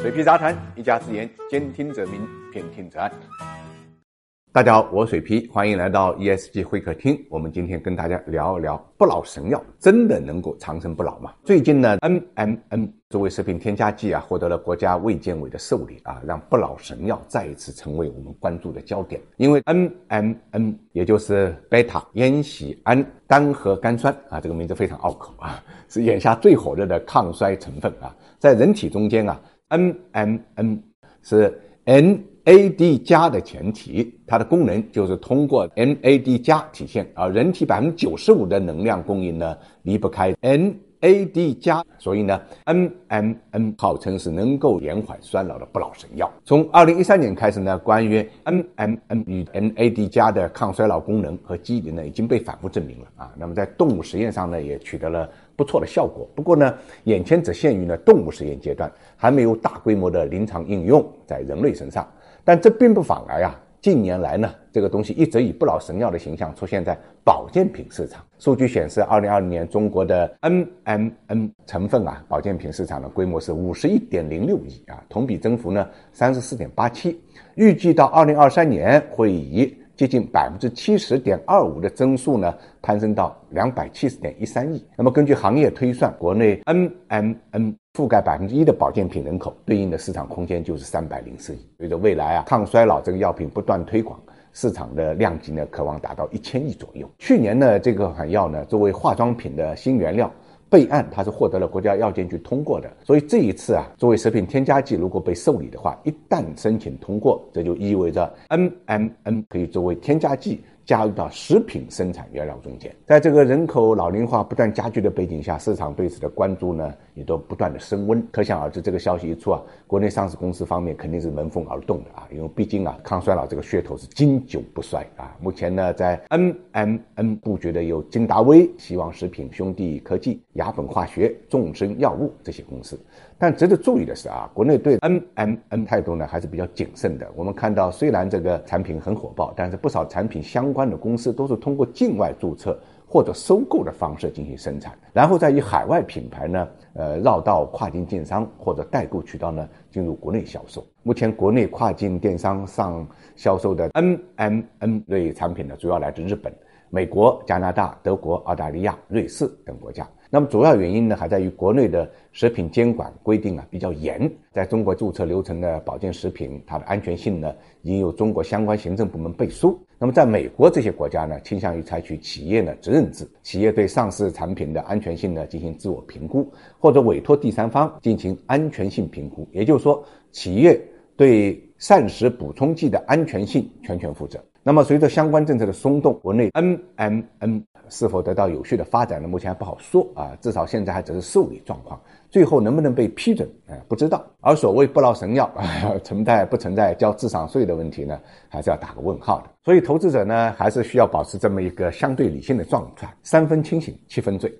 水皮杂谈，一家之言，兼听则明，偏听则暗。大家好，我水皮，欢迎来到 ESG 会客厅。我们今天跟大家聊一聊不老神药，真的能够长生不老吗？最近呢，NMN 作为食品添加剂啊，获得了国家卫健委的受理啊，让不老神药再一次成为我们关注的焦点。因为 NMN 也就是贝塔烟酰胺单核苷酸啊，这个名字非常拗口啊，是眼下最火热的抗衰成分啊，在人体中间啊，NMN 是 NAD 加的前提，它的功能就是通过 NAD 加体现，而人体百分之九十五的能量供应呢离不开 N AD 加，所以呢，NMN 号称是能够延缓衰老的不老神药。从二零一三年开始呢，关于 NMN 与 NAD 加的抗衰老功能和机理呢已经被反复证明了啊。那么在动物实验上呢也取得了不错的效果，不过呢，眼前只限于呢动物实验阶段，还没有大规模的临床应用在人类身上。但这并不妨碍啊，近年来呢，这个东西一直以不老神药的形象出现在保健品市场。数据显示，二零二零年中国的 NMN 成分啊，保健品市场的规模是五十一点零六亿啊，同比增幅呢三十四点八七，预计到二零二三年会以接近百分之七十点二五的增速呢，攀升到两百七十点一三亿。那么根据行业推算，国内 NMN 覆盖百分之一的保健品人口，对应的市场空间就是三百零四亿。随着未来啊抗衰老这个药品不断推广，市场的量级呢，渴望达到一千亿左右。去年呢，这个款药呢，作为化妆品的新原料。备案，它是获得了国家药监局通过的，所以这一次啊，作为食品添加剂，如果被受理的话，一旦申请通过，这就意味着 NMN 可以作为添加剂。加入到食品生产原料中间，在这个人口老龄化不断加剧的背景下，市场对此的关注呢也都不断的升温。可想而知，这个消息一出啊，国内上市公司方面肯定是闻风而动的啊，因为毕竟啊，抗衰老这个噱头是经久不衰啊。目前呢，在 NMN 布局的有金达威、希望食品、兄弟科技、雅本化学、众生药物这些公司。但值得注意的是啊，国内对 NMN 态度呢还是比较谨慎的。我们看到，虽然这个产品很火爆，但是不少产品相相关的公司都是通过境外注册或者收购的方式进行生产，然后再以海外品牌呢，呃，绕道跨境电商或者代购渠道呢进入国内销售。目前国内跨境电商上销售的 NMN 类产品呢，主要来自日本、美国、加拿大、德国、澳大利亚、瑞士等国家。那么主要原因呢，还在于国内的食品监管规定啊比较严，在中国注册流程的保健食品，它的安全性呢已经由中国相关行政部门背书。那么在美国这些国家呢，倾向于采取企业的责任制，企业对上市产品的安全性呢进行自我评估，或者委托第三方进行安全性评估。也就是说，企业对膳食补充剂的安全性全权负责。那么随着相关政策的松动，国内 NMN。是否得到有序的发展呢？目前还不好说啊，至少现在还只是受理状况，最后能不能被批准，哎，不知道。而所谓不劳神药，存在不存在交智商税的问题呢？还是要打个问号的。所以投资者呢，还是需要保持这么一个相对理性的状态，三分清醒，七分醉。